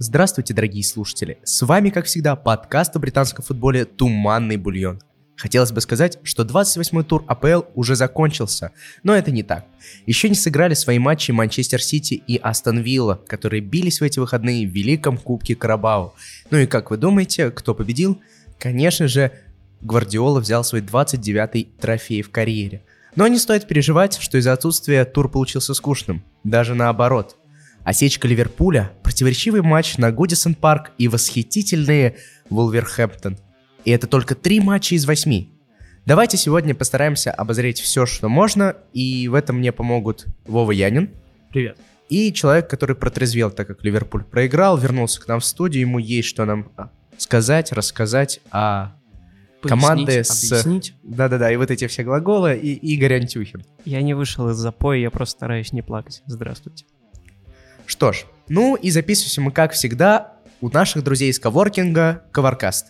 Здравствуйте, дорогие слушатели! С вами, как всегда, подкаст о британском футболе «Туманный бульон». Хотелось бы сказать, что 28-й тур АПЛ уже закончился, но это не так. Еще не сыграли свои матчи Манчестер Сити и Астон Вилла, которые бились в эти выходные в Великом Кубке Карабау. Ну и как вы думаете, кто победил? Конечно же, Гвардиола взял свой 29-й трофей в карьере. Но не стоит переживать, что из-за отсутствия тур получился скучным. Даже наоборот. Осечка Ливерпуля, противоречивый матч на Гудисон Парк и восхитительные Вулверхэмптон. И это только три матча из восьми. Давайте сегодня постараемся обозреть все, что можно, и в этом мне помогут Вова Янин. Привет. И человек, который протрезвел, так как Ливерпуль проиграл, вернулся к нам в студию, ему есть что нам а, сказать, рассказать о команды с... Объяснить. Да-да-да, и вот эти все глаголы, и Игорь Антюхин. Я не вышел из запоя, я просто стараюсь не плакать. Здравствуйте. Что ж, ну и записываемся мы, как всегда, у наших друзей из коворкинга Covercast.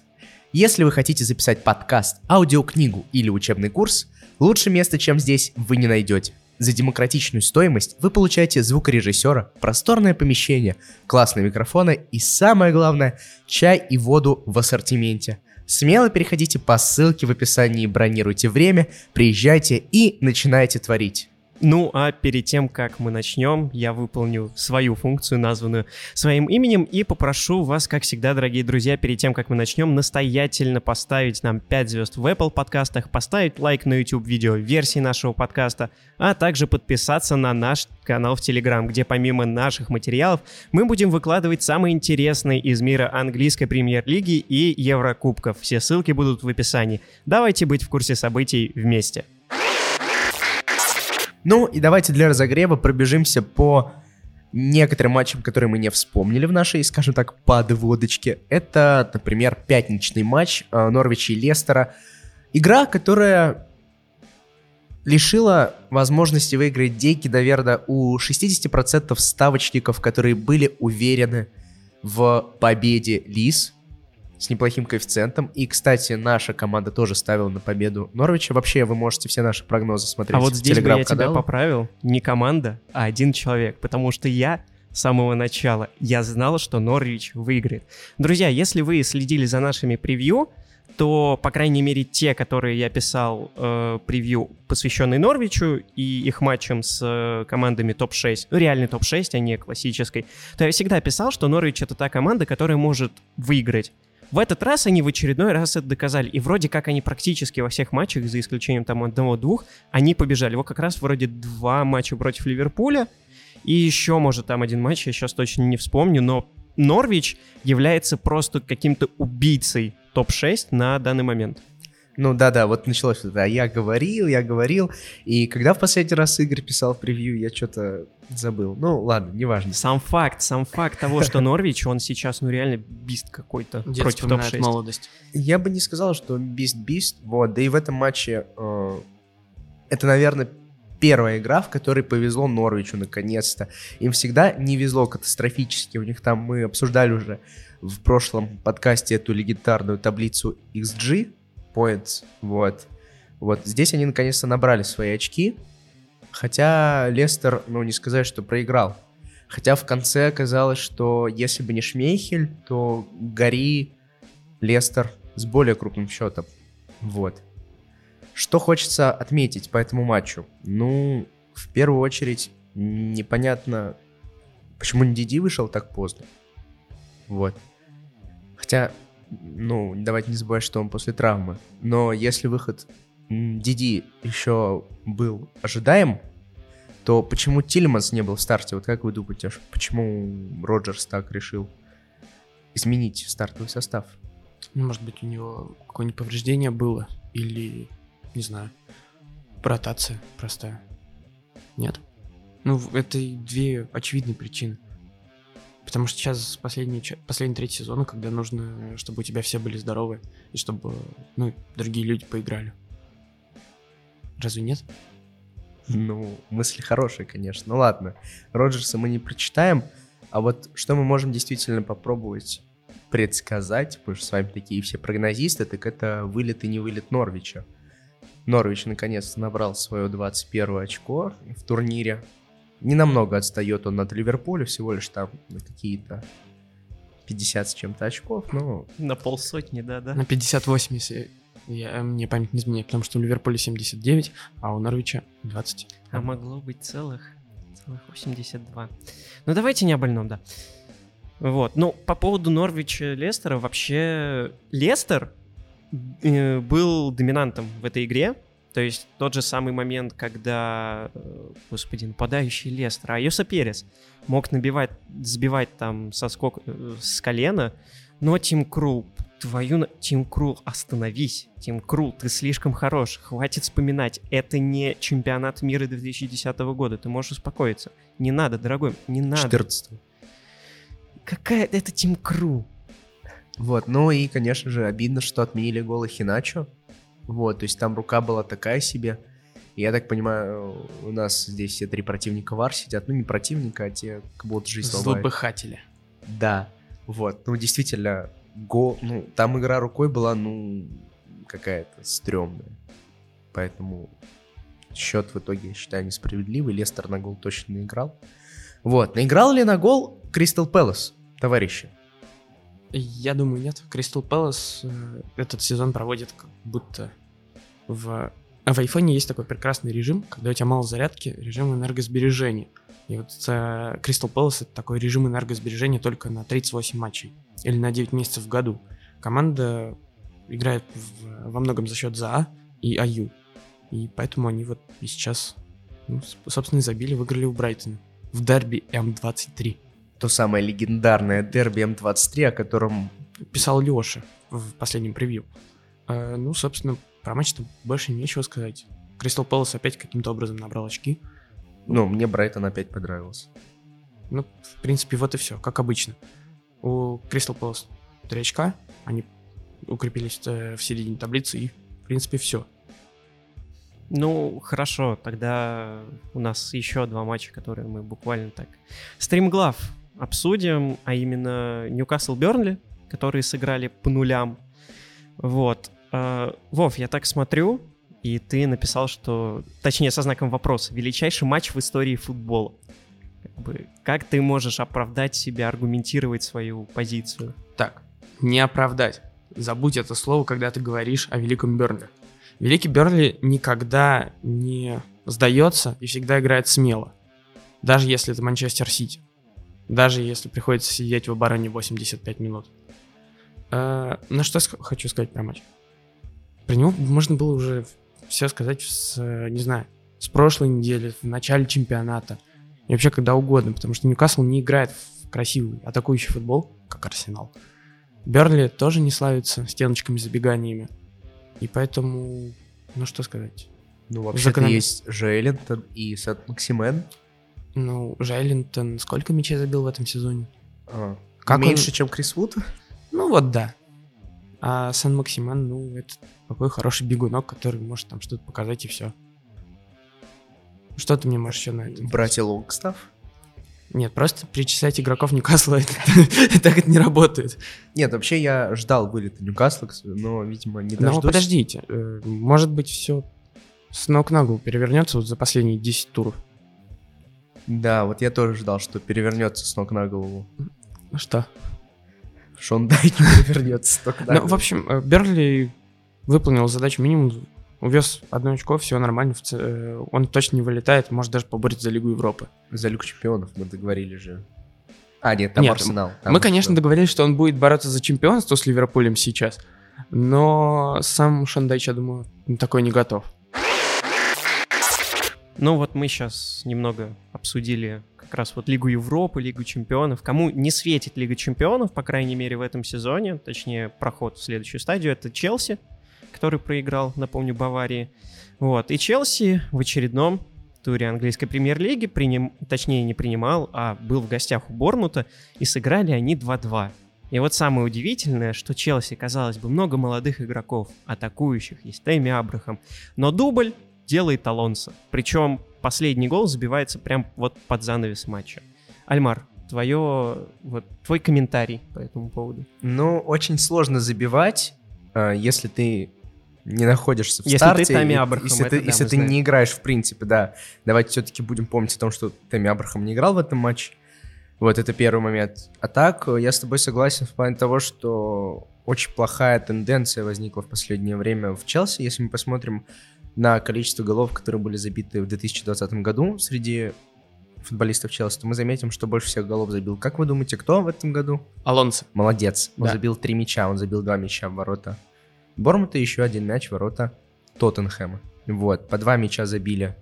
Если вы хотите записать подкаст, аудиокнигу или учебный курс, лучше места, чем здесь, вы не найдете. За демократичную стоимость вы получаете звукорежиссера, просторное помещение, классные микрофоны и самое главное, чай и воду в ассортименте. Смело переходите по ссылке в описании, бронируйте время, приезжайте и начинайте творить. Ну, а перед тем, как мы начнем, я выполню свою функцию, названную своим именем, и попрошу вас, как всегда, дорогие друзья, перед тем, как мы начнем, настоятельно поставить нам 5 звезд в Apple подкастах, поставить лайк на YouTube видео версии нашего подкаста, а также подписаться на наш канал в Telegram, где помимо наших материалов мы будем выкладывать самые интересные из мира английской премьер-лиги и Еврокубков. Все ссылки будут в описании. Давайте быть в курсе событий вместе. Ну и давайте для разогрева пробежимся по некоторым матчам, которые мы не вспомнили в нашей, скажем так, подводочке. Это, например, пятничный матч э, Норвича и Лестера. Игра, которая лишила возможности выиграть деньги, наверное, у 60% ставочников, которые были уверены в победе Лис с неплохим коэффициентом. И, кстати, наша команда тоже ставила на победу Норвича. Вообще, вы можете все наши прогнозы смотреть А вот здесь бы я тебя поправил. Не команда, а один человек. Потому что я с самого начала, я знал, что Норвич выиграет. Друзья, если вы следили за нашими превью, то, по крайней мере, те, которые я писал э, превью, посвященные Норвичу и их матчам с э, командами топ-6, ну, реальный топ-6, а не классической, то я всегда писал, что Норвич — это та команда, которая может выиграть. В этот раз они в очередной раз это доказали. И вроде как они практически во всех матчах, за исключением там одного-двух, они побежали. Вот как раз вроде два матча против Ливерпуля, и еще, может, там один матч, я сейчас точно не вспомню, но Норвич является просто каким-то убийцей топ-6 на данный момент. Ну да-да, вот началось это. Я говорил, я говорил. И когда в последний раз Игорь писал в превью, я что-то забыл. Ну ладно, неважно. Сам факт, сам факт того, что Норвич, он сейчас, ну реально бист какой-то против вспоминает топ-6. молодость. Я бы не сказал, что бист-бист. Вот, да и в этом матче э, это, наверное, первая игра, в которой повезло Норвичу наконец-то. Им всегда не везло катастрофически. У них там мы обсуждали уже в прошлом подкасте эту легендарную таблицу XG points. Вот. Вот здесь они наконец-то набрали свои очки. Хотя Лестер, ну, не сказать, что проиграл. Хотя в конце оказалось, что если бы не Шмейхель, то Гори Лестер с более крупным счетом. Вот. Что хочется отметить по этому матчу? Ну, в первую очередь, непонятно, почему Диди вышел так поздно. Вот. Хотя, ну, давайте не забывать, что он после травмы. Но если выход Диди еще был ожидаем, то почему Тильманс не был в старте? Вот как вы думаете, почему Роджерс так решил изменить стартовый состав? Ну, Может быть, у него какое-нибудь повреждение было. Или, не знаю, ротация простая. Нет? Ну, это две очевидные причины. Потому что сейчас последний, последний третий сезон, когда нужно, чтобы у тебя все были здоровы, и чтобы, ну, другие люди поиграли. Разве нет? Ну, мысли хорошие, конечно. Ну ладно, Роджерса мы не прочитаем, а вот что мы можем действительно попробовать предсказать, потому что с вами такие все прогнозисты, так это вылет и не вылет Норвича. Норвич наконец-то набрал свое 21 очко в турнире. Не намного отстает он от Ливерпуля, всего лишь там на какие-то 50 с чем-то очков, но На полсотни, да-да. На 58, если я, мне память не изменяет, потому что у Ливерпуля 79, а у Норвича 20. А могло быть целых, целых 82. Ну давайте не о больном, да. Вот. Ну, по поводу Норвича Лестера, вообще Лестер э, был доминантом в этой игре. То есть тот же самый момент, когда, э, господи, нападающий Лестер, Айоса Перес мог набивать, сбивать там со скок, э, с колена, но Тим Крул, твою... Тим Крул, остановись. Тим Крул, ты слишком хорош. Хватит вспоминать. Это не чемпионат мира 2010 года. Ты можешь успокоиться. Не надо, дорогой, не надо. 14 Какая это Тим Крул? Вот, ну и, конечно же, обидно, что отменили голы Хиначо. Вот, то есть там рука была такая себе. Я так понимаю, у нас здесь все три противника вар сидят. Ну, не противника, а те, как будто жизнь ломают. Злопыхатели. Да, вот. Ну, действительно, го... ну, там игра рукой была, ну, какая-то стрёмная. Поэтому счет в итоге, я считаю, несправедливый. Лестер на гол точно не играл. Вот. Наиграл ли на гол Кристал Пэлас, товарищи? Я думаю, нет. Кристал Пэлас э, этот сезон проводит как будто в... а в айфоне есть такой прекрасный режим, когда у тебя мало зарядки, режим энергосбережения. И вот Кристал Пэлас это такой режим энергосбережения только на 38 матчей или на 9 месяцев в году. Команда играет в- во многом за счет ЗА и АЮ. И поэтому они вот и сейчас, ну, собственно, забили, выиграли у Брайтона в дерби М23. То самое легендарное дерби М23, о котором писал Леша в последнем превью. Э, ну, собственно, про матч-то больше нечего сказать. Кристал Пэлас опять каким-то образом набрал очки. Ну, мне Брайтон опять понравился. Ну, в принципе, вот и все, как обычно. У Кристал Пэлас 3 очка, они укрепились э, в середине таблицы, и, в принципе, все. Ну, хорошо, тогда у нас еще два матча, которые мы буквально так стримглав обсудим, а именно Ньюкасл Бернли, которые сыграли по нулям. Вот. Э, Вов, я так смотрю, и ты написал, что, точнее, со знаком вопроса, величайший матч в истории футбола. Как, бы, как ты можешь оправдать себя, аргументировать свою позицию? Так, не оправдать. Забудь это слово, когда ты говоришь о великом Бернли. Великий Бернли никогда не сдается и всегда играет смело. Даже если это Манчестер Сити. Даже если приходится сидеть в обороне 85 минут. Э, ну что хочу сказать про матч. Про него можно было уже все сказать с, не знаю, с прошлой недели, в начале чемпионата. И вообще когда угодно, потому что Ньюкасл не играет в красивый атакующий футбол, как Арсенал. Бернли тоже не славится стеночками, забеганиями. И поэтому, ну что сказать. Ну, вообще-то Закономер- есть Жейлинтон и Сет Максимен. Ну, Жайлинтон сколько мячей забил в этом сезоне? А, Как меньше, он- чем Крис Вуд? Ну вот да. А Сан-Максиман, ну, это такой хороший бегунок, который может там что-то показать и все. Что ты мне можешь еще на это? Братья Лонгстаф? Нет, просто перечислять игроков Ньюкасла, так это не работает. Нет, вообще я ждал вылета Ньюкасла, но, видимо, не Но дождусь. подождите, э, может быть, все с ног на голову перевернется вот за последние 10 туров. Да, вот я тоже ждал, что перевернется с ног на голову. Ну что? Шон Дайк перевернется с ног на Ну, голову. в общем, э, Берли выполнил задачу минимум, увез одно очко, все нормально, э, он точно не вылетает, может даже поборется за Лигу Европы. За Лигу Чемпионов мы договорились же. А, нет, там Нет, Арсенал. Там Мы, конечно, договорились, что он будет бороться за чемпионство с Ливерпулем сейчас, но сам Шандайч, я думаю, такой не готов. Ну вот мы сейчас немного обсудили как раз вот Лигу Европы, Лигу Чемпионов. Кому не светит Лига Чемпионов, по крайней мере в этом сезоне, точнее проход в следующую стадию, это Челси, который проиграл, напомню, Баварии. Вот, и Челси в очередном туре английской премьер-лиги, приним... точнее не принимал, а был в гостях у Борнмута, и сыграли они 2-2. И вот самое удивительное, что Челси, казалось бы, много молодых игроков, атакующих, есть Тайми Абрахам, но дубль делает Алонсо. Причем последний гол забивается прям вот под занавес матча. Альмар, твое, вот, твой комментарий по этому поводу. Ну, очень сложно забивать, а, если ты не находишься в Если старте. ты Тами Абрахам, Если это ты, да, если ты знаем. не играешь, в принципе, да. Давайте все-таки будем помнить о том, что Тами Абрахам не играл в этом матче. Вот это первый момент. А так, э, я с тобой согласен в плане того, что очень плохая тенденция возникла в последнее время в Челси. Если мы посмотрим на количество голов, которые были забиты в 2020 году среди футболистов Челси, то мы заметим, что больше всех голов забил. Как вы думаете, кто в этом году? Алонсо. Молодец. Он Да. забил три мяча, он забил два мяча в ворота. Бормута еще один мяч в ворота Тоттенхэма. Вот, по два мяча забили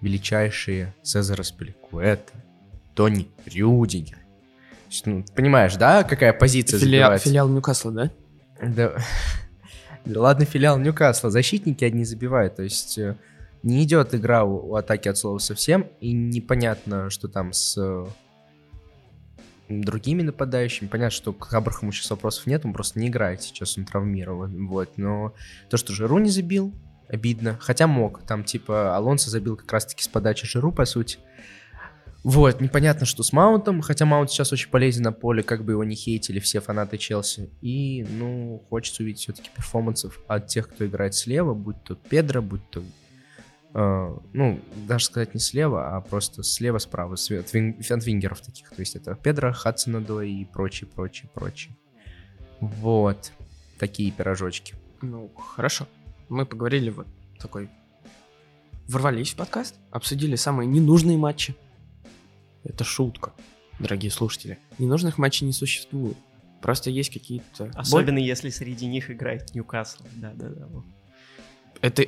величайшие Цезарь Спиликуэта, Тони Рюдигер. Ну, понимаешь, да, какая позиция Филиал, забивается? филиал Ньюкасла, да? Да. Ладно, филиал Ньюкасла. Защитники одни забивают. То есть э, не идет игра у, у атаки от слова совсем. И непонятно, что там с э, другими нападающими. Понятно, что к Абрахаму сейчас вопросов нет. Он просто не играет сейчас, он травмирован. Вот. Но то, что Жиру не забил, обидно. Хотя мог. Там типа Алонсо забил как раз-таки с подачи Жиру, по сути. Вот, непонятно, что с Маунтом, хотя Маунт сейчас очень полезен на поле, как бы его не хейтили все фанаты Челси. И, ну, хочется увидеть все-таки перформансов от тех, кто играет слева, будь то Педро, будь то, э, ну, даже сказать не слева, а просто слева-справа, от, вин- от вингеров таких. То есть это Педро, Хадсонадой и прочее, прочее, прочее. Вот, такие пирожочки. Ну, хорошо. Мы поговорили вот такой... Ворвались в подкаст, обсудили самые ненужные матчи. Это шутка, дорогие слушатели. Ненужных матчей не существует. Просто есть какие-то... Особенно если среди них играет Ньюкасл. Да-да-да. Это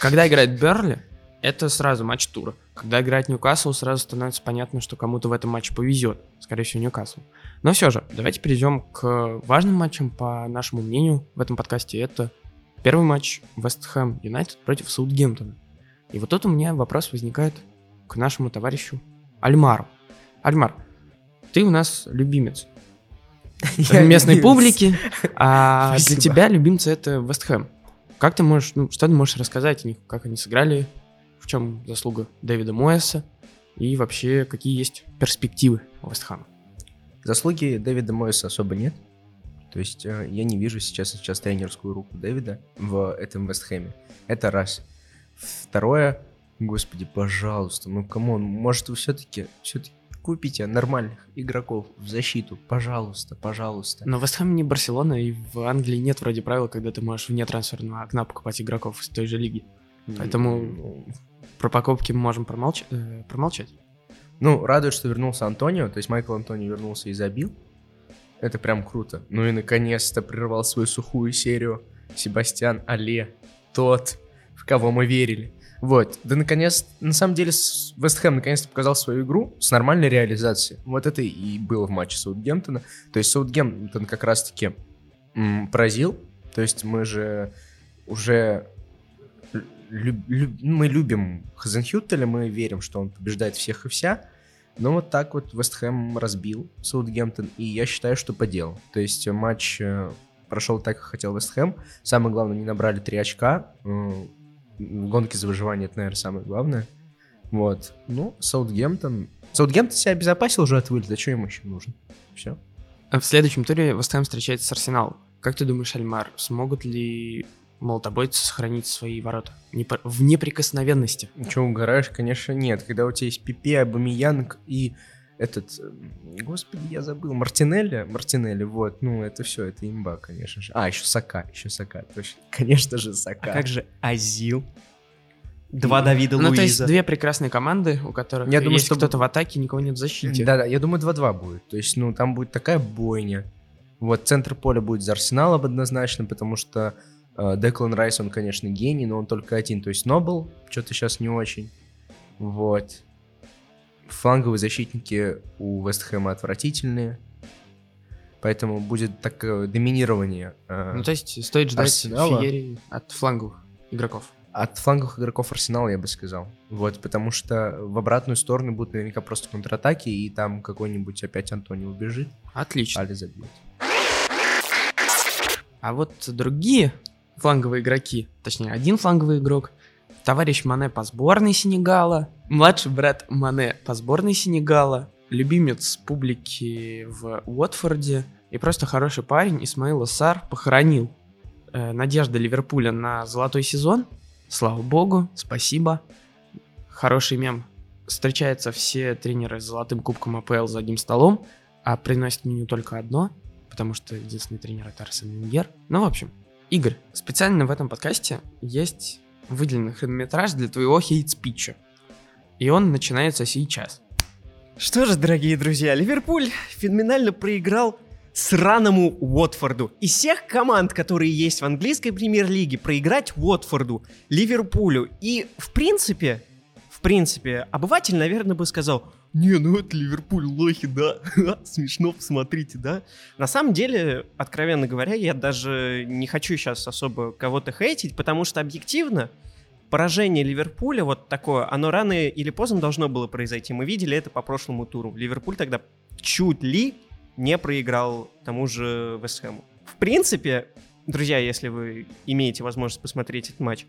когда играет Берли, это сразу матч тура. Когда играет Ньюкасл, сразу становится понятно, что кому-то в этом матче повезет. Скорее всего, Ньюкасл. Но все же, давайте перейдем к важным матчам, по нашему мнению, в этом подкасте. Это первый матч Вест Хэм Юнайтед против Саутгемптона. И вот тут у меня вопрос возникает к нашему товарищу Альмару. Альмар, ты у нас любимец местной публики, а для Спасибо. тебя любимцы это Вест Хэм. Как ты можешь, ну, что ты можешь рассказать о них, как они сыграли, в чем заслуга Дэвида Моэса и вообще какие есть перспективы Вест Хэма? Заслуги Дэвида Мойса особо нет. То есть э, я не вижу сейчас, сейчас тренерскую руку Дэвида в этом Вестхэме. Это раз. Второе, господи, пожалуйста, ну come on, может вы все-таки все-таки купите нормальных игроков в защиту, пожалуйста, пожалуйста. Но Вест Хэм не Барселона, и в Англии нет вроде правила, когда ты можешь вне трансферного окна покупать игроков из той же лиги. Поэтому Ну, про покупки мы можем промолч- э, промолчать. Ну, радует, что вернулся Антонио, то есть Майкл Антонио вернулся и забил. Это прям круто. Ну и наконец-то прервал свою сухую серию Себастьян Але, тот, в кого мы верили. Вот, да наконец, на самом деле, Вест Хэм наконец-то показал свою игру с нормальной реализацией. Вот это и было в матче Саутгемптона. То есть Саутгемптон как раз-таки поразил. То есть мы же уже лю- лю- мы любим Хазенхютеля, мы верим, что он побеждает всех и вся. Но вот так вот Вест Хэм разбил Саутгемптон, и я считаю, что по делу. То есть э, матч э, прошел так, как хотел Вест Хэм. Самое главное, не набрали три очка. В гонке за выживание это, наверное, самое главное. Вот. Ну, Саутгемптон... Саутгемптон себя обезопасил уже от вылета, что ему еще нужно? Все. А В следующем туре Вест Хэм встречается с Арсеналом. Как ты думаешь, Альмар, смогут ли молотобойцы сохранить свои ворота в неприкосновенности? Че угораешь? Конечно, нет. Когда у тебя есть Пипе, Абамиянг и этот... Господи, я забыл. Мартинелли? Мартинелли, вот. Ну, это все, это имба, конечно же. А, еще Сака, еще Сака. Точно. Конечно же, Сака. А как же Азил? Два Давида Ну, то есть Луиза. две прекрасные команды, у которых Я думаю, есть что- кто-то в атаке, никого нет в защите. Да-да, я думаю, 2-2 будет. То есть, ну, там будет такая бойня. Вот, центр поля будет за Арсеналом однозначно, потому что э, Деклан Райс, он, конечно, гений, но он только один. То есть, Нобл что-то сейчас не очень. Вот. Фланговые защитники у Вестхэма отвратительные. Поэтому будет такое доминирование э, Ну, то есть стоит ждать Арсенала? от фланговых игроков. от фланговых игроков Арсенала, я бы сказал. Вот, потому что в обратную сторону будут наверняка просто контратаки, и там какой-нибудь опять Антони убежит, Отлично. Али забьет. А вот другие фланговые игроки, точнее, один фланговый игрок, товарищ Мане по сборной Сенегала, младший брат Мане по сборной Сенегала, любимец публики в Уотфорде и просто хороший парень Исмаил Сар похоронил э, надежды Ливерпуля на золотой сезон. Слава богу, спасибо. Хороший мем встречаются все тренеры с золотым кубком АПЛ за одним столом, а приносят меню только одно, потому что единственный тренер это Арсен Венгер. Ну, в общем, Игорь, специально в этом подкасте есть выделенный хронометраж для твоего хейт-спича. И он начинается сейчас. Что же, дорогие друзья, Ливерпуль феноменально проиграл сраному Уотфорду. Из всех команд, которые есть в английской премьер-лиге, проиграть Уотфорду, Ливерпулю и, в принципе, в принципе, обыватель, наверное, бы сказал, не, ну это Ливерпуль, лохи, да, смешно, посмотрите, да. На самом деле, откровенно говоря, я даже не хочу сейчас особо кого-то хейтить, потому что объективно поражение Ливерпуля вот такое, оно рано или поздно должно было произойти. Мы видели это по прошлому туру. Ливерпуль тогда чуть ли не проиграл тому же Вестхэму. В принципе, друзья, если вы имеете возможность посмотреть этот матч,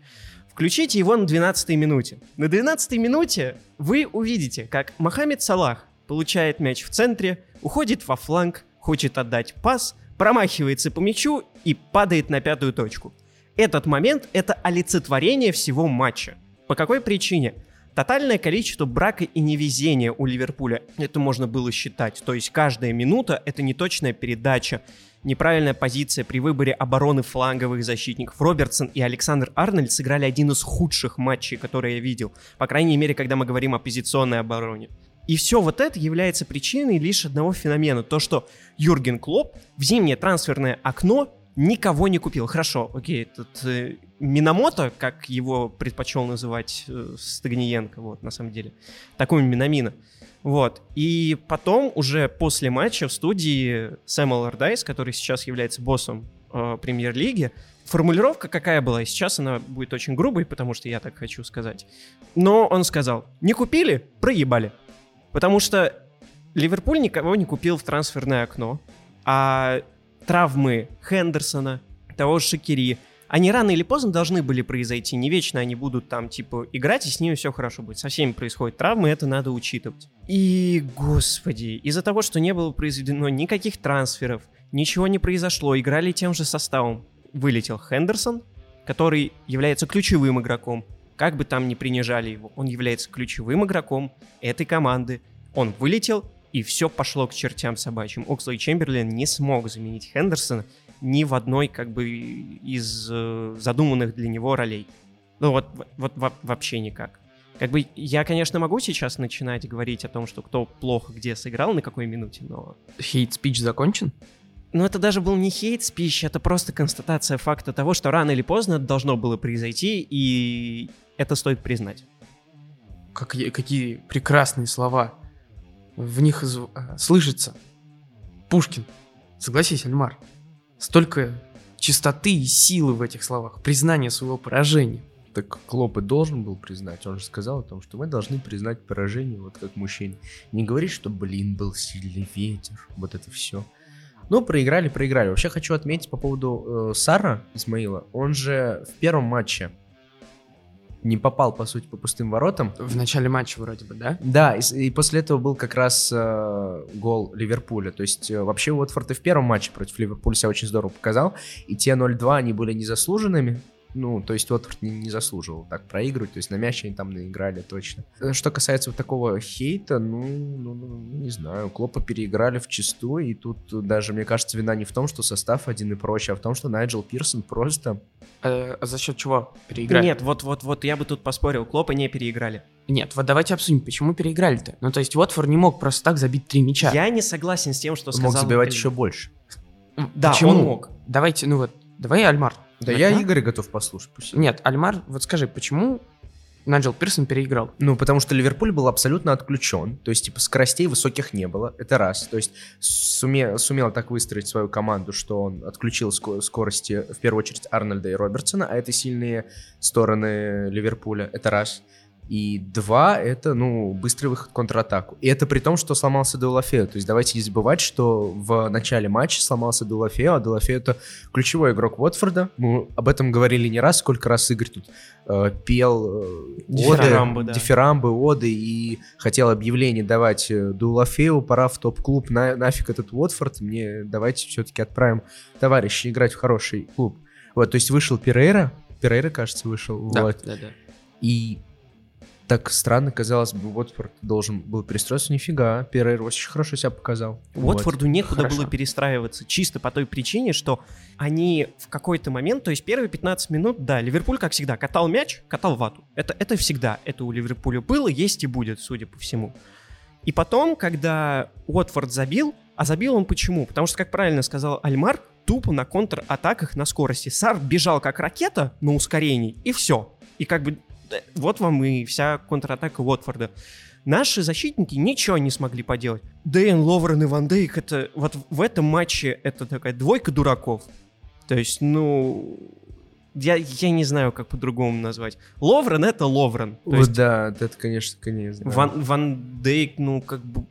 включите его на 12-й минуте. На 12-й минуте вы увидите, как Мохаммед Салах получает мяч в центре, уходит во фланг, хочет отдать пас, промахивается по мячу и падает на пятую точку. Этот момент — это олицетворение всего матча. По какой причине? Тотальное количество брака и невезения у Ливерпуля, это можно было считать. То есть каждая минута — это неточная передача, неправильная позиция при выборе обороны фланговых защитников. Робертсон и Александр Арнольд сыграли один из худших матчей, которые я видел. По крайней мере, когда мы говорим о позиционной обороне. И все вот это является причиной лишь одного феномена. То, что Юрген Клоп в зимнее трансферное окно никого не купил. Хорошо, окей, этот э, Минамото, как его предпочел называть э, Стагниенко, вот, на самом деле. Такой Минамина. Вот. И потом, уже после матча в студии Сэм Аллардайс, который сейчас является боссом э, премьер-лиги, формулировка какая была, и сейчас она будет очень грубой, потому что я так хочу сказать. Но он сказал, не купили, проебали. Потому что Ливерпуль никого не купил в трансферное окно, а травмы Хендерсона, того же Шакири, они рано или поздно должны были произойти. Не вечно они будут там, типа, играть, и с ними все хорошо будет. Со всеми происходят травмы, это надо учитывать. И, господи, из-за того, что не было произведено никаких трансферов, ничего не произошло, играли тем же составом. Вылетел Хендерсон, который является ключевым игроком. Как бы там ни принижали его, он является ключевым игроком этой команды. Он вылетел, и все пошло к чертям собачьим. Окслей Чемберлин не смог заменить Хендерсона ни в одной как бы из э, задуманных для него ролей. Ну вот, вот, вот вообще никак. Как бы я, конечно, могу сейчас начинать говорить о том, что кто плохо где сыграл, на какой минуте, но... Хейт-спич закончен? Ну, это даже был не хейт-спич, это просто констатация факта того, что рано или поздно это должно было произойти, и это стоит признать. Как, какие прекрасные слова в них э, слышится Пушкин. Согласись, Альмар. Столько чистоты и силы в этих словах, признание своего поражения. Так Клоп и должен был признать. Он же сказал о том, что мы должны признать поражение, вот как мужчине. Не говорить, что, блин, был сильный ветер. Вот это все. Ну, проиграли, проиграли. Вообще хочу отметить по поводу э, Сара Исмаила. Он же в первом матче не попал, по сути, по пустым воротам. В начале матча вроде бы, да? Да, и, и после этого был как раз э, гол Ливерпуля. То есть э, вообще Уотфорд и в первом матче против Ливерпуля себя очень здорово показал. И те 0-2, они были незаслуженными. Ну, то есть Уотфорд не, не заслуживал так проигрывать, то есть на мяч они там наиграли точно. Э, что касается вот такого хейта, ну, ну, ну не знаю, Клопа переиграли в чисту, и тут даже, мне кажется, вина не в том, что состав один и прочее, а в том, что Найджел Пирсон просто... А, а за счет чего переиграли? Нет, вот-вот-вот я бы тут поспорил, Клопа не переиграли. Нет, вот давайте обсудим, почему переиграли-то. Ну, то есть Уотфорд не мог просто так забить три мяча. Я не согласен с тем, что сказал... Мог забивать еще больше. Да, Почему? он мог. Давайте, ну вот, давай Альмар да я Игоря готов послушать. Пусть. Нет, Альмар, вот скажи, почему Наджел Пирсон переиграл? Ну, потому что Ливерпуль был абсолютно отключен. То есть, типа, скоростей высоких не было. Это раз. То есть, суме, сумел так выстроить свою команду, что он отключил скорости, в первую очередь, Арнольда и Робертсона, а это сильные стороны Ливерпуля. Это раз. И два — это, ну, быстрый выход в контратаку. И это при том, что сломался Делафео. То есть давайте не забывать, что в начале матча сломался Делафео, а Делафео — это ключевой игрок Уотфорда. Мы об этом говорили не раз, сколько раз Игорь тут э, пел э, дифирамбы, оды, да. дифирамбы, оды и хотел объявление давать э, Делафео, пора в топ-клуб, на, нафиг этот Уотфорд, мне давайте все-таки отправим товарища играть в хороший клуб. Вот, то есть вышел Перейра, Перейра, кажется, вышел. Да, вот. да, да. И Так странно, казалось бы, Уотфорд должен был перестроиться. Нифига, Перейр очень хорошо себя показал. Уотфорду некуда Хорошо. было перестраиваться, чисто по той причине, что они в какой-то момент, то есть первые 15 минут, да, Ливерпуль, как всегда, катал мяч, катал вату. Это, это всегда, это у Ливерпуля было, есть и будет, судя по всему. И потом, когда Уотфорд забил, а забил он почему? Потому что, как правильно сказал Альмар, тупо на контратаках на скорости. Сар бежал как ракета на ускорении, и все. И как бы вот вам и вся контратака Уотфорда. Наши защитники ничего не смогли поделать. Дэйн, Ловрен и Ван Дейк, это вот в этом матче это такая двойка дураков. То есть, ну, я, я не знаю, как по-другому назвать. Ловрен — это Ловрен. То Вот есть да, это, конечно, конец. да. Ван, Ван Дейк, ну, как бы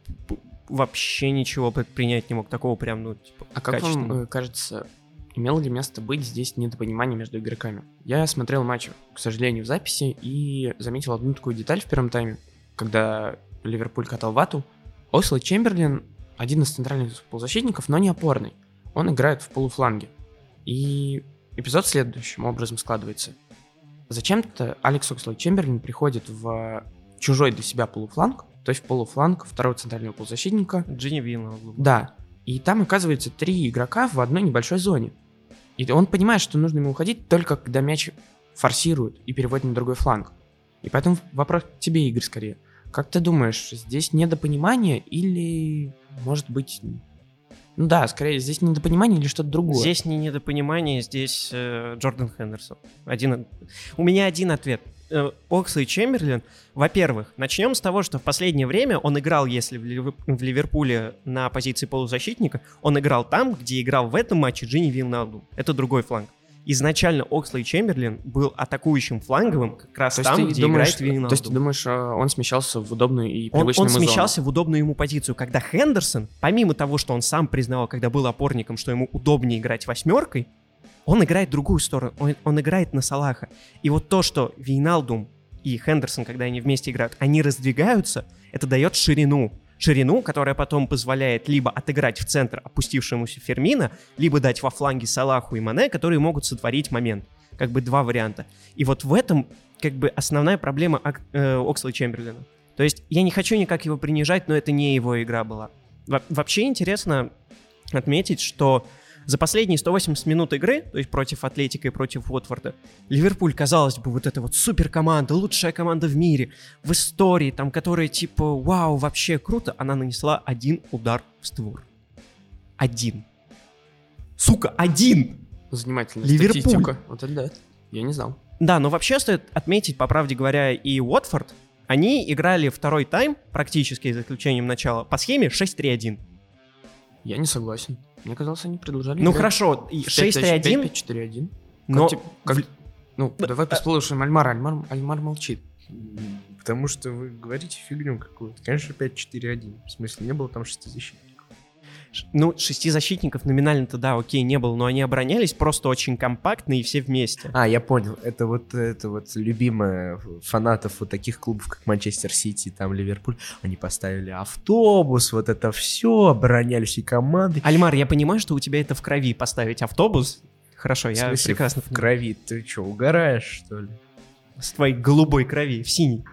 вообще ничего предпринять не мог. Такого прям, ну, типа, А как вам э, кажется, имело ли место быть здесь недопонимание между игроками? Я смотрел матч, к сожалению, в записи и заметил одну такую деталь в первом тайме, когда Ливерпуль катал вату. Осло Чемберлин один из центральных полузащитников, но не опорный. Он играет в полуфланге. И эпизод следующим образом складывается. Зачем-то Алекс Окслой Чемберлин приходит в чужой для себя полуфланг, то есть в полуфланг второго центрального полузащитника, Джинни Вилла. да. И там оказывается три игрока в одной небольшой зоне. И он понимает, что нужно ему уходить только когда мяч форсируют и переводят на другой фланг. И поэтому вопрос к тебе, Игорь, скорее. Как ты думаешь, здесь недопонимание или, может быть... Ну да, скорее, здесь недопонимание или что-то другое. Здесь не недопонимание, здесь э, Джордан Хендерсон. Один... У меня один ответ. Э, Оксли Чемберлин, во-первых, начнем с того, что в последнее время он играл, если в, Ливер- в Ливерпуле на позиции полузащитника, он играл там, где играл в этом матче Джинни Вилналду. Это другой фланг. Изначально Оксли Чемберлин был атакующим фланговым как раз То там, где думаешь, играет Вилналду. то есть ты думаешь, э, он смещался в удобную и Он, привычную он зону? смещался в удобную ему позицию, когда Хендерсон, помимо того, что он сам признавал, когда был опорником, что ему удобнее играть восьмеркой, он играет другую сторону, он, он играет на Салаха. И вот то, что Вейналдум и Хендерсон, когда они вместе играют, они раздвигаются, это дает ширину. Ширину, которая потом позволяет либо отыграть в центр опустившемуся Фермина, либо дать во фланге Салаху и Мане, которые могут сотворить момент. Как бы два варианта. И вот в этом как бы основная проблема Ак- э, Оксла Чемберлина. То есть я не хочу никак его принижать, но это не его игра была. Во- вообще интересно отметить, что за последние 180 минут игры, то есть против Атлетика и против Уотфорда, Ливерпуль, казалось бы, вот эта вот супер команда, лучшая команда в мире, в истории, там, которая типа, вау, вообще круто, она нанесла один удар в створ. Один. Сука, один! Занимательная Ливерпуль. статистика. Вот это да. Я не знал. Да, но вообще стоит отметить, по правде говоря, и Уотфорд, они играли второй тайм, практически за исключением начала, по схеме 6-3-1. Я не согласен. Мне казалось, они продолжали Ну хорошо, и в 5-5-1. 6-3-1, 5-4-1. но... Как, те- как- Ну, Да, давай а- послушаем Альмара. Альмар, Альмар молчит. Потому что вы говорите фигню какую-то. Конечно, 5-4-1. В смысле, не было там шести защитников. Ну, шести защитников номинально-то, да, окей, не было, но они оборонялись просто очень компактно и все вместе. А, я понял. Это вот, это вот любимая фанатов вот таких клубов, как Манчестер Сити, там Ливерпуль. Они поставили автобус, вот это все, обороняли все команды. Альмар, я понимаю, что у тебя это в крови поставить автобус. Хорошо, я смысле, прекрасно в крови. Ты что, угораешь, что ли? С твоей голубой крови, в синий.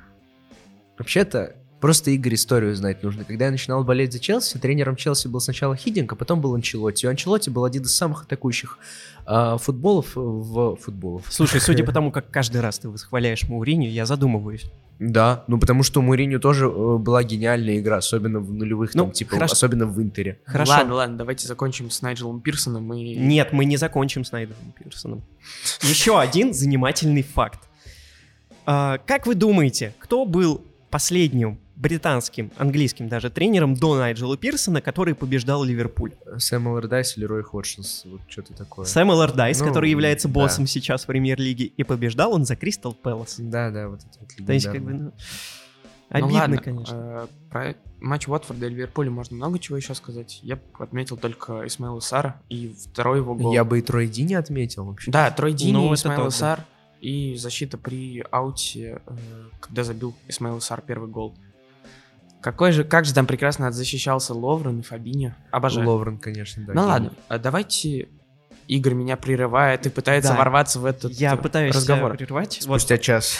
Вообще-то, просто Игорь историю знать нужно. Когда я начинал болеть за Челси, тренером Челси был сначала Хидинг, а потом был Анчелотти. И Анчелотти был один из самых атакующих а, футболов в футболов. Слушай, судя по тому, как каждый раз ты восхваляешь Мауриню, я задумываюсь. Да, ну потому что у Мourinho тоже э, была гениальная игра, особенно в нулевых, Ну, там, типа, хорошо. особенно в Интере. Хорошо. Ладно, ладно, давайте закончим с Найджелом Пирсоном и... Нет, мы не закончим с Найдером Пирсоном. Еще один занимательный факт. А, как вы думаете, кто был последним британским, английским даже тренером до Найджела Пирсона, который побеждал Ливерпуль? Сэм Алlardyce или Рой Ходжинс, вот что-то такое. Сэм Эллардайс, Ну, который является да. боссом сейчас в премьер-лиге, и побеждал он за Кристал Пэлас. Да, да, вот это вот То есть, как бы, ну, Ну обидно, ладно, конечно. э, про матч Уотфорда и Ливерпуля можно много чего еще сказать. Я отметил только Исмаила Сара и второй его гол. Я бы и Трой Ди не отметил вообще. Да, Трой Дини, Ну, Исмаил. Сар и защита при ауте, э, когда забил Исмаил Сар первый гол. Какой же, как же там прекрасно защищался Ловрен и Фабинho. Обожаю. Ловрен, конечно, да. ну ладно, а давайте Игорь меня прерывает и пытается Да. ворваться в этот Я э, пытаюсь разговор. прервать. Вот, Спустя час.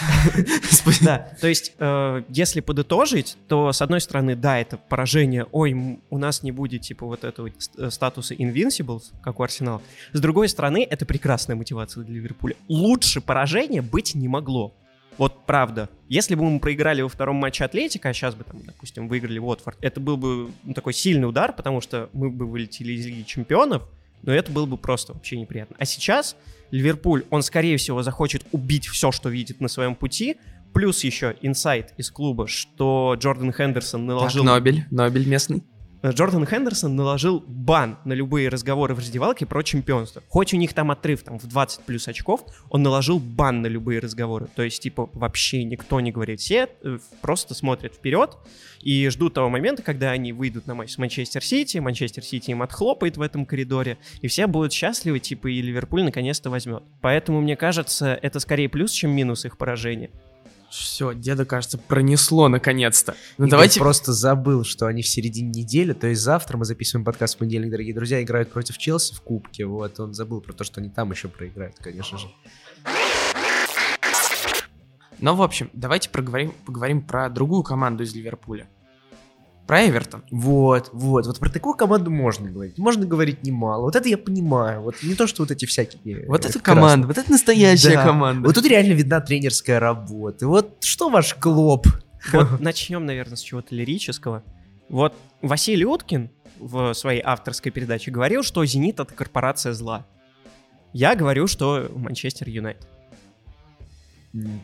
да, то есть, э, если подытожить, то, с одной стороны, да, это поражение, ой, у нас не будет, типа, вот этого э, статуса Invincibles, как у Арсенала. С другой стороны, это прекрасная мотивация для Ливерпуля. Лучше поражения быть не могло. Вот правда. Если бы мы проиграли во втором матче Атлетика, а сейчас бы, там, допустим, выиграли Уотфорд, это был бы ну, такой сильный удар, потому что мы бы вылетели из Лиги Чемпионов, но это было бы просто вообще неприятно. А сейчас Ливерпуль, он, скорее всего, захочет убить все, что видит на своем пути, плюс еще инсайт из клуба, что Джордан Хендерсон Так, наложил... Нобель, Нобель местный. Джордан Хендерсон наложил бан на любые разговоры в раздевалке про чемпионство. Хоть у них там отрыв там, в 20 плюс очков, он наложил бан на любые разговоры. То есть, типа, вообще никто не говорит. Все э, просто смотрят вперед и ждут того момента, когда они выйдут на матч с Манчестер Сити, Манчестер Сити им отхлопает в этом коридоре, и все будут счастливы, типа, и Ливерпуль наконец-то возьмет. Поэтому, мне кажется, это скорее плюс, чем минус их поражения. Все, деда, кажется, пронесло наконец-то. Ну Игорь давайте... просто забыл, что они в середине недели, то есть завтра мы записываем подкаст в понедельник, дорогие друзья, играют против Челси в Кубке, вот, он забыл про то, что они там еще проиграют, конечно же. Ну, в общем, давайте проговорим, поговорим про другую команду из Ливерпуля. Про Эвертон. Вот, вот, вот про такую команду можно говорить, можно говорить немало, вот это я понимаю, вот не то, что вот эти всякие... Вот э, эта красные. команда, вот это настоящая Да. команда. Вот тут реально видна тренерская работа, вот что ваш клоп? Вот начнем, наверное, с чего-то лирического. Вот Василий Уткин в своей авторской передаче говорил, что «Зенит» — это корпорация зла. Я говорю, что Манчестер Юнайтед.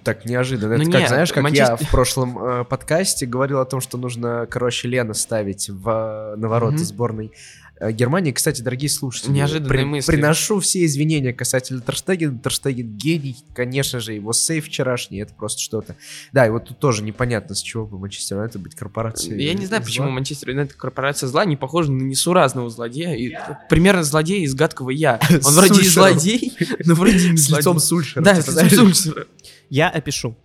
Так неожиданно. Ну Это как, нет, знаешь, как я Манчестер- в прошлом э, подкасте говорил о том, что нужно, короче, Лена ставить в, на ворота Мгм. сборной э, Германии. Кстати, дорогие слушатели, Неожиданные мысли. приношу все извинения касательно Терштеген. Терштеген гений, конечно же, его сейф вчерашний, это просто что-то. Да, и вот тут тоже непонятно, с чего бы Манчестер Юнайтед быть корпорацией. Я не знаю, зла. почему Манчестер Юнайтед корпорация зла не похожа на несуразного злодея. И, примерно злодей из гадкого я. Он вроде и злодей, но вроде не С лицом. Сульшера. Да, типа, с лицом Сульшера. Я опишу.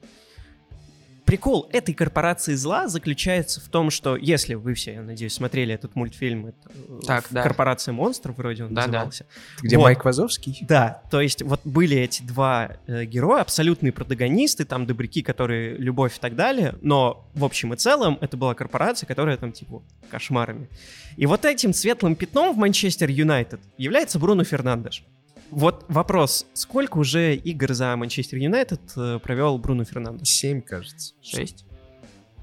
Прикол этой корпорации зла заключается в том, что если вы все, я надеюсь, смотрели этот мультфильм, это, Так, да. «Корпорация монстров» вроде он Да, да. назывался. Где Вот. Майк Вазовский? Да, то есть вот были эти два э, героя, абсолютные протагонисты, там добряки, которые любовь и так далее, но в общем и целом это была корпорация, которая там типа кошмарами. И вот этим светлым пятном в Манчестер Юнайтед является Бруно Фернандеш. Вот вопрос, сколько уже игр за Манчестер Юнайтед э, провел Бруно Фернандеш? Семь, кажется. Шесть.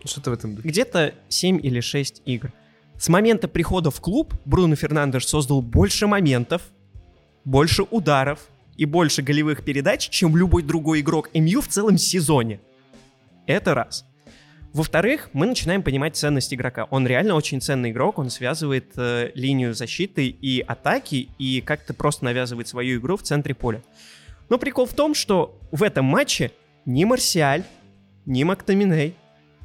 Что-то в этом духе. Где-то 7 или 6 игр. С момента прихода в клуб Бруно Фернандеш создал больше моментов, больше ударов и больше голевых передач, чем любой другой игрок МЮ в целом сезоне. Это раз. Во-вторых, мы начинаем понимать ценность игрока. Он реально очень ценный игрок, он связывает э, линию защиты и атаки, и как-то просто навязывает свою игру в центре поля. Но прикол в том, что в этом матче ни Марсиаль, ни Мактаминей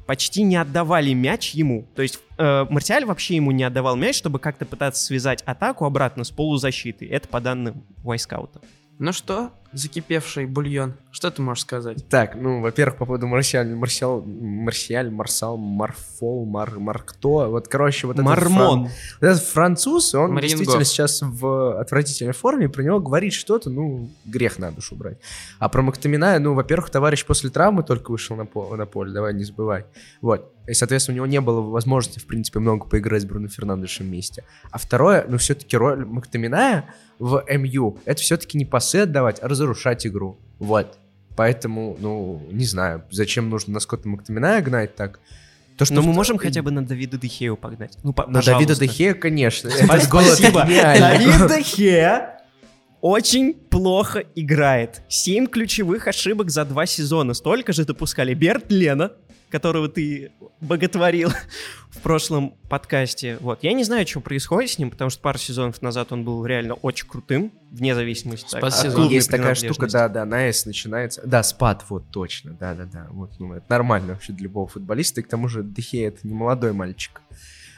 почти не отдавали мяч ему. То есть э, Марсиаль вообще ему не отдавал мяч, чтобы как-то пытаться связать атаку обратно с полузащитой. Это по данным Вайскаута. Ну что, закипевший бульон, что ты можешь сказать? Так, ну, во-первых, по поводу Марсиаль, Марсиал, Марсиаль, Марсал, Марфол, Мар, Маркто, вот, короче, вот этот фран- Мармон. вот этот француз, он Маринго. действительно сейчас в отвратительной форме, про него говорить что-то, ну, грех на душу брать. А про Мактамина, ну, во-первых, товарищ после травмы только вышел на, по- на поле, давай не забывай. Вот. И, соответственно, у него не было возможности, в принципе, много поиграть с Бруно Фернандешем вместе. А второе, ну, все-таки роль Мактаминая в МЮ, это все-таки не пасы отдавать, а разрушать игру. Вот. Поэтому, ну, не знаю, зачем нужно на Скотта Мактаминая гнать так. То, Но мы в- можем хотя бы на Давида Дехею погнать. Ну, по- На Давида. Дехея, конечно. Спасибо. Давид Дехея очень плохо играет. Семь ключевых ошибок за два сезона. Столько же допускали Берт Лена, которого ты боготворил в прошлом подкасте. Вот. Я не знаю, что происходит с ним, потому что пару сезонов назад он был реально очень крутым, вне зависимости Спас от сезон. Есть такая штука, да, да, на S начинается. Да, спад, вот точно, да, да, да. Вот, ну, это нормально вообще для любого футболиста. И к тому же Дехей это не молодой мальчик.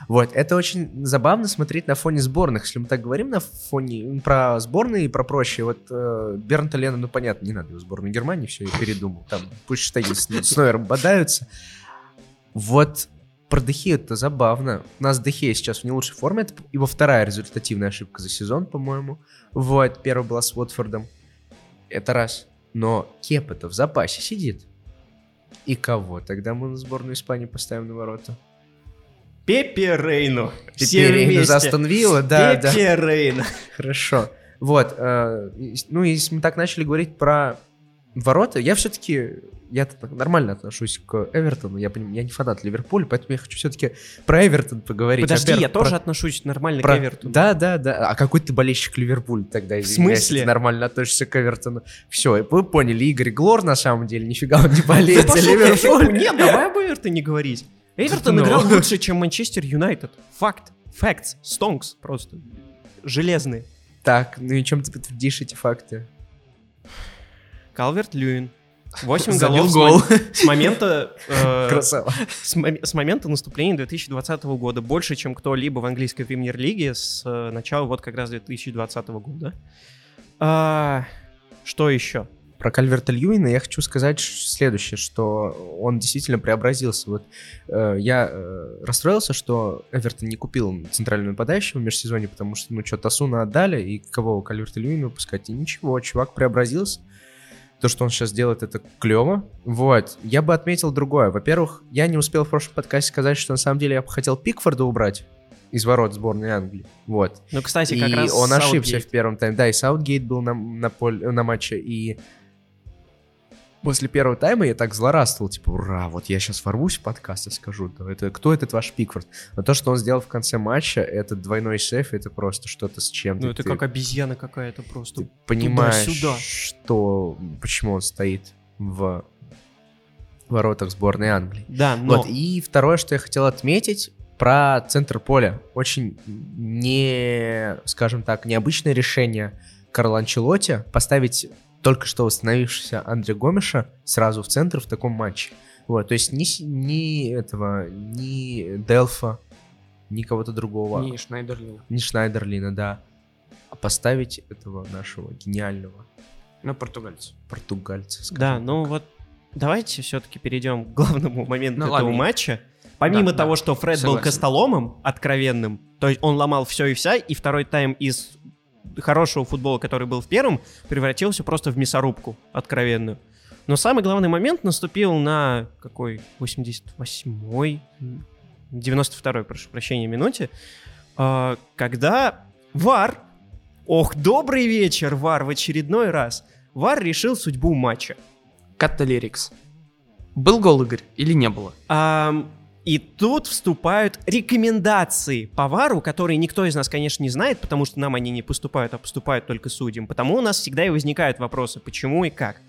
Вот, это очень забавно смотреть на фоне сборных. Если мы так говорим на фоне про сборные и про прочее, вот э, Бернта Лена, ну понятно, не надо его сборную Германии, все, я передумал. Там пусть штаги с, с Нойером бодаются. Вот про Дехе это забавно. У нас Дехе сейчас в не лучшей форме. Это его вторая результативная ошибка за сезон, по-моему. Вот, первая была с Уотфордом. Это раз. Но Кеп это в запасе сидит. И кого? Тогда мы на сборную Испании поставим на ворота. Пепе Рейну. Все Рейну за Астон Вилла, да, да. Пепе Рейну. Хорошо. Вот. э, ну, если мы так начали говорить про ворота, я все-таки я нормально отношусь к Эвертону. Я, я не фанат Ливерпуля, поэтому я хочу все-таки про Эвертон поговорить. Подожди, Во-первых, я тоже про- отношусь нормально про- к Эвертону. Да, да, да. А какой ты болельщик Ливерпуля тогда? если смысле? ты нормально относишься к Эвертону. Все, вы поняли, Игорь Глор на самом деле нифига он не Да болеет за в Ливерпуль. Нет, давай об Эвертоне говорить. Эвертон Ну. играл лучше, чем Манчестер Юнайтед. Факт. Facts. Stonks просто. Железные. Так, ну и чем ты подтвердишь эти факты? Калверт Льюин. 8 Забил голов с гол. с момента э, Красава. с, с момента наступления 2020 года. Больше, чем кто-либо в английской премьер-лиге с э, начала вот как раз 2020 года. А, что еще? Про Кальверта Льюина я хочу сказать следующее, что он действительно преобразился. Вот э, я э, расстроился, что Эвертон не купил центрального нападающего в межсезонье, потому что, ну, что, Тасуна отдали, и кого Кальверта Льюина выпускать? И ничего, чувак преобразился. То, что он сейчас делает, это клево. Вот. Я бы отметил другое. Во-первых, я не успел в прошлом подкасте сказать, что на самом деле я бы хотел Пикфорда убрать из ворот сборной Англии. Вот. Ну, кстати, И как раз он ошибся Саутгейт. в первом тайме. Да, и Саутгейт был на, на, поле, на матче, и после первого тайма я так злорадствовал, типа, ура, вот я сейчас ворвусь в подкаст и скажу, да, это, кто этот ваш Пикфорд? Но то, что он сделал в конце матча, этот двойной сейф, это просто что-то с чем-то. Ну, это Ты- как обезьяна какая-то просто. ты понимаешь, туда-сюда. что, почему он стоит в воротах сборной Англии. Да, но... Вот, и второе, что я хотел отметить, про центр поля. Очень не, скажем так, необычное решение Карла Анчелотти поставить только что восстановившегося Андре Гомеша сразу в центр в таком матче. Вот, то есть ни, ни этого, ни Делфа, ни кого-то другого, Не, Шнайдерлина. ни Шнайдерлина, да, а поставить этого нашего гениального Ну, португальцы. португальца. скажем Да, так. ну вот давайте все-таки перейдем к главному моменту Ну, этого ладно. матча. Помимо Да, того, да, что Фред был согласен. костоломом откровенным, то есть он ломал все и вся, и второй тайм из хорошего футбола, который был в первом, превратился просто в мясорубку откровенную. Но самый главный момент наступил на какой 88-й, 92-й, прошу прощения, минуте, а, когда Вар, ох, добрый вечер, Вар, в очередной раз, Вар решил судьбу матча. Каталерикс. Был гол, Игорь, или не было? Ам, и тут вступают рекомендации по ВАРу, которые никто из нас, конечно, не знает, потому что нам они не поступают, а поступают только судьям. Потому у нас всегда и возникают вопросы, почему и как.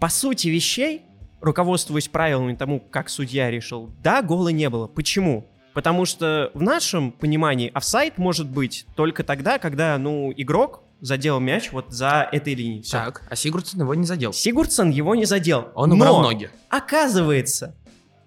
По сути вещей, руководствуясь правилами тому, как судья решил, да, гола не было. Почему? Потому что в нашем понимании офсайд может быть только тогда, когда, ну, игрок задел мяч вот за этой линией. Всё. Так, а Сигурдсон его не задел. Сигурдсон его не задел. Он убрал Но- ноги. Оказывается,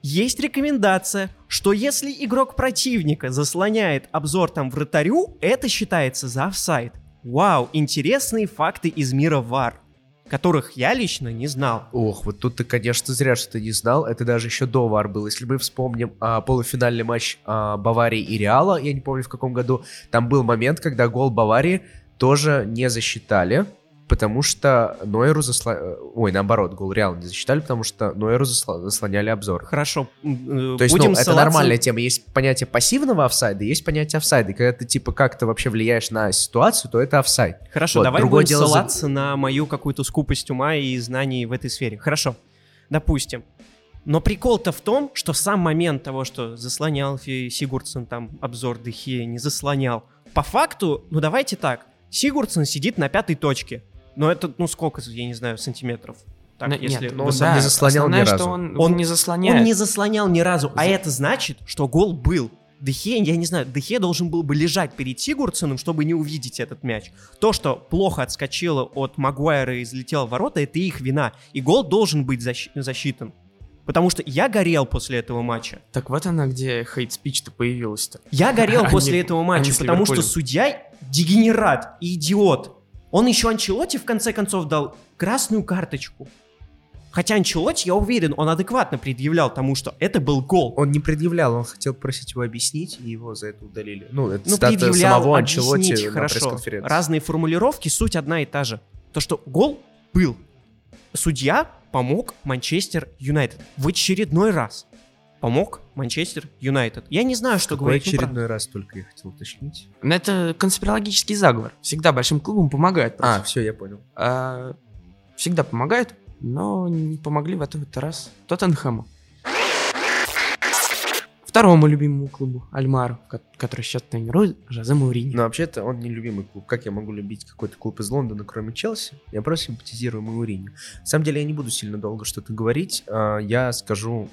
есть рекомендация, что если игрок противника заслоняет обзор там вратарю, это считается за офсайд. Вау, интересные факты из мира ВАР, которых я лично не знал. Ох, вот тут ты, конечно, зря что ты не знал. Это даже еще до ВАР был. Если мы вспомним а, полуфинальный матч а, Баварии и Реала, я не помню в каком году, там был момент, когда гол Баварии тоже не засчитали, потому что Нойеру заслоняли... Ой, наоборот, гол Реала не засчитали, потому что Нойеру заслоняли обзор. Хорошо, э, То есть, будем ну, это ссылаться- нормальная тема. Есть понятие пассивного офсайда, есть понятие офсайда. И когда ты, типа, как-то вообще влияешь на ситуацию, то это офсайд. Хорошо, Вот, давай другое будем дело за- ссылаться на мою какую-то скупость ума и знаний в этой сфере. Хорошо, допустим. Но прикол-то в том, что сам момент того, что заслонял Сигурдсон там обзор Дехе, не заслонял. По факту, ну давайте так, Сигурдсон сидит на пятой точке. Но это, ну сколько, я не знаю, сантиметров? Так, Ну, если нет, но ну он да, не заслонял ни разу. что он, Он- не заслоняет. Он не заслонял ни разу, а За- это значит, что гол был. Дехе, я не знаю, Дехе должен был бы лежать перед Сигурдсоном, чтобы не увидеть этот мяч. То, что плохо отскочило от Магуайра и излетело в ворота, это их вина. И гол должен быть защи- засчитан. Потому что я горел после этого матча. Так вот она, где хейт-спич-то появилась-то. Я горел А после не- этого а матча, потому что судья дегенерат и идиот. Он еще Анчелоте в конце концов дал красную карточку. Хотя Анчелотти, я уверен, он адекватно предъявлял тому, что это был гол. Он не предъявлял, он хотел просить его объяснить, и его за это удалили. Ну, это Ну, цитата самого Анчелотти на хорошо. пресс-конференции. Разные формулировки, суть одна и та же. То, что гол был. Судья помог Манчестер Юнайтед в очередной раз. Помог Манчестер Юнайтед. Я не знаю, что говорить. ну, очередной раз только я хотел уточнить. Но это конспирологический заговор. Всегда большим клубам помогают. А, против. все, я понял. А, всегда помогают, но не помогли в этот раз Тоттенхэму. Второму любимому клубу Альмару, ко- который сейчас тренирует Жозе Мауриньо. Но вообще-то он не любимый клуб. Как я могу любить какой-то клуб из Лондона, кроме Челси? Я просто симпатизирую Мауриню. На самом деле я не буду сильно долго что-то говорить. А, Я скажу,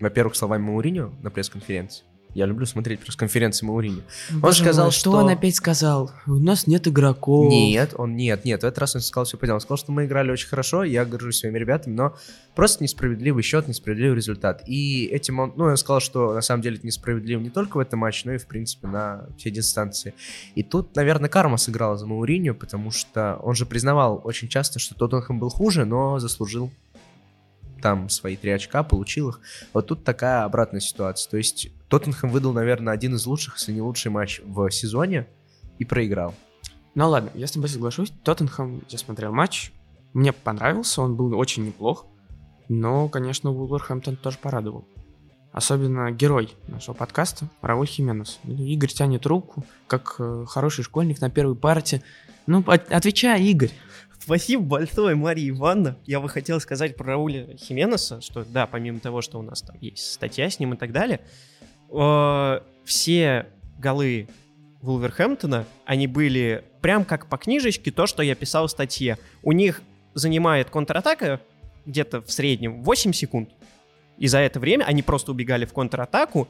во-первых, словами Мауриню на пресс-конференции. Я люблю смотреть пресс-конференции Мауриню. Боже сказал, мой, что- он опять сказал? У нас нет игроков. Нет, он нет, нет. В этот раз он сказал все по делу. Он сказал, что мы играли очень хорошо, я горжусь своими ребятами, но просто несправедливый счет, несправедливый результат. И этим он, ну, он сказал, что на самом деле это несправедливо не только в этом матче, но и, в принципе, на все дистанции. И тут, наверное, карма сыграла за Мауриньо, потому что он же признавал очень часто, что Тоттенхэм был хуже, но заслужил там свои три очка, получил их. Вот тут такая обратная ситуация. То есть Тоттенхэм выдал, наверное, один из лучших, если не лучший матч в сезоне и проиграл. Ну ладно, я с тобой соглашусь. Тоттенхэм, я смотрел матч, мне понравился, он был очень неплох. Но, конечно, Вулверхэмптон тоже порадовал. Особенно герой нашего подкаста Рауль Хименес. Игорь тянет руку, как э, хороший школьник на первой парте. Ну, от- отвечай, Игорь. Спасибо большое, Мария Ивановна. Я бы хотел сказать про Рауля Хименеса, что да, помимо того, что у нас там есть статья с ним и так далее, э, все голы Вулверхэмптона, они были прям как по книжечке, то, что я писал в статье. У них занимает контратака где-то в среднем 8 секунд. И за это время они просто убегали в контратаку.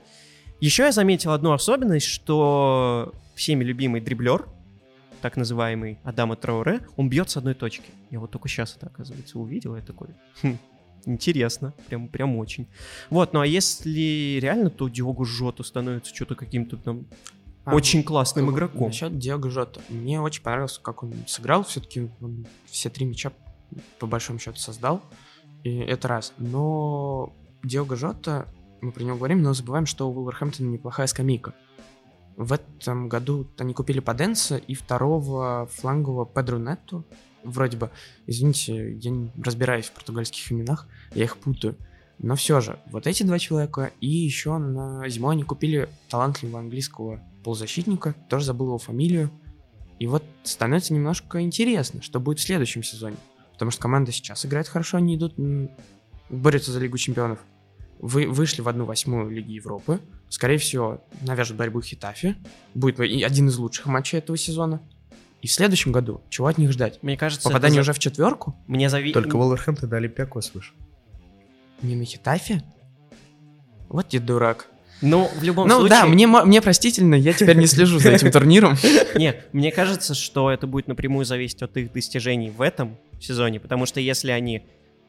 Еще я заметил одну особенность, что всеми любимый дриблер, так называемый Адама Трауре, он бьет с одной точки. Я вот только сейчас это, оказывается, увидел, я такой, «Хм, интересно, прям, прям очень. Вот, ну а если реально, то Диогу Жоту становится что-то каким-то там А, очень классным ну, игроком. Насчет Диего Жота. Мне очень понравилось, как он сыграл. Все-таки он все три мяча по большому счету создал. И это раз. Но Диого Жота, мы про него говорим, но забываем, что у Вулверхэмптона неплохая скамейка. В этом году они купили Паденса и второго флангового Педро Нетту. Вроде бы, извините, я не разбираюсь в португальских именах, я их путаю. Но все же, вот эти два человека, и еще на зимой они купили талантливого английского полузащитника, тоже забыл его фамилию. И вот становится немножко интересно, что будет в следующем сезоне. Потому что команда сейчас играет хорошо, они идут, борются за Лигу Чемпионов. Вы вышли в одну восьмую Лиги Европы. Скорее всего, навяжут борьбу Хитафи. Будет и один из лучших матчей этого сезона. И в следующем году чего от них ждать? Мне кажется, Попадание это за- уже в четверку? Мне зави... Только Волверхэмптон и Олимпиакос выше. Не на Хитафе? Вот ты дурак. Ну, в любом ну случае... да, мне, мне простительно, я теперь не слежу за этим турниром. Не, мне кажется, что это будет напрямую зависеть от их достижений в этом сезоне, потому что если они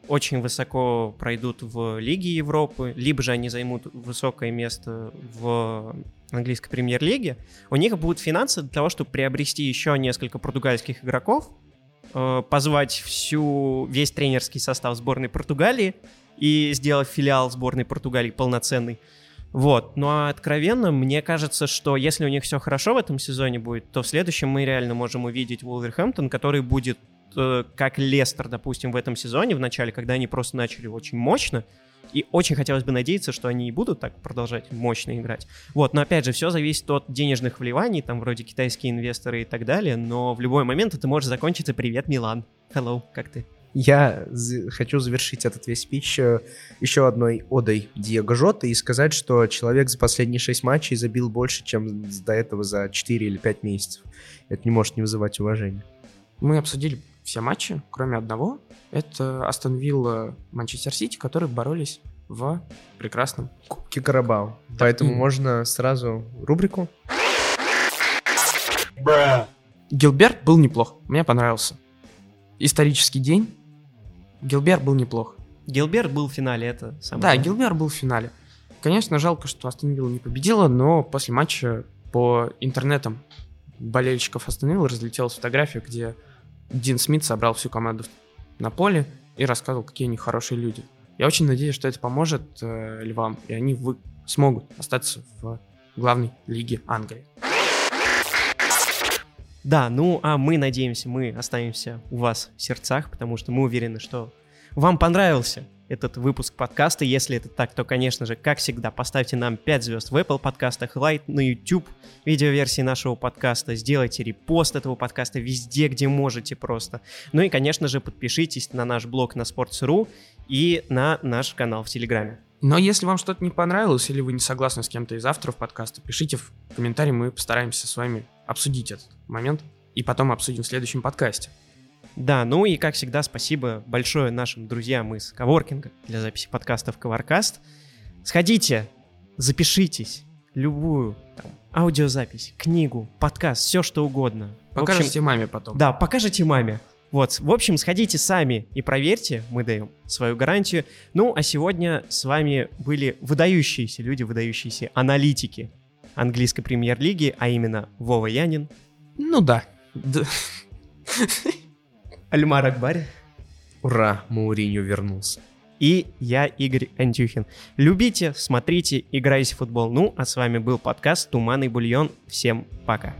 очень высоко пройдут в Лиге Европы, либо же они займут высокое место в английской премьер-лиге, у них будут финансы для того, чтобы приобрести еще несколько португальских игроков, э, позвать всю, весь тренерский состав сборной Португалии и сделать филиал сборной Португалии полноценный. Вот, ну а откровенно, мне кажется, что если у них все хорошо в этом сезоне будет, то в следующем мы реально можем увидеть Вулверхэмптон, который будет как Лестер, допустим, в этом сезоне, в начале, когда они просто начали очень мощно, и очень хотелось бы надеяться, что они и будут так продолжать мощно играть. Вот, но опять же, все зависит от денежных вливаний, там вроде китайские инвесторы и так далее, но в любой момент это может закончиться «Привет, Милан». Hello, как ты? Я хочу завершить этот весь спич э, еще одной одой Диего Жота и сказать, что человек за последние шесть матчей забил больше, чем до этого за 4 или 5 месяцев. Это не может не вызывать уважения. Мы обсудили все матчи, кроме одного. Это Астон Вилла, Манчестер Сити, которые боролись в прекрасном. Кубки Карабау. Поэтому именно. можно сразу рубрику. Гилберт был неплох, мне понравился. Исторический день. Гилберт был неплох. Гилберт был в финале, это самое Да. Гилберт был в финале. Конечно, жалко, что Астон Вилла не победила, но после матча по интернетам болельщиков Астон Виллы разлетелась фотография, где Дин Смит собрал всю команду на поле и рассказывал, какие они хорошие люди. Я очень надеюсь, что это поможет э, львам, и они вы смогут остаться в главной лиге Англии. Да, ну а мы надеемся, мы останемся у вас в сердцах, потому что мы уверены, что вам понравился этот выпуск подкаста. Если это так, то, конечно же, как всегда, поставьте нам 5 звезд в Apple подкастах, лайк на YouTube видеоверсии нашего подкаста, сделайте репост этого подкаста везде, где можете просто. Ну и, конечно же, подпишитесь на наш блог на Sports.ru и на наш канал в Телеграме. Но если вам что-то не понравилось или вы не согласны с кем-то из авторов подкаста, пишите в комментарии, мы постараемся с вами обсудить этот момент и потом обсудим в следующем подкасте. Да, ну и как всегда, спасибо большое нашим друзьям из Коворкинга для записи подкастов Коворкаст. Сходите, запишитесь, любую там, аудиозапись, книгу, подкаст, все что угодно. Покажете В общем, маме потом. Да, покажите маме. Вот, в общем, сходите сами и проверьте, мы даем свою гарантию. Ну, а сегодня с вами были выдающиеся люди, выдающиеся аналитики английской премьер-лиги, а именно Вова Янин, Ну да. Альмар Акбари Ура, Мауриньо вернулся. и я, Игорь Антюхин. Любите, смотрите, играйте в футбол. Ну, а с вами был подкаст «Туманный бульон». Всем пока.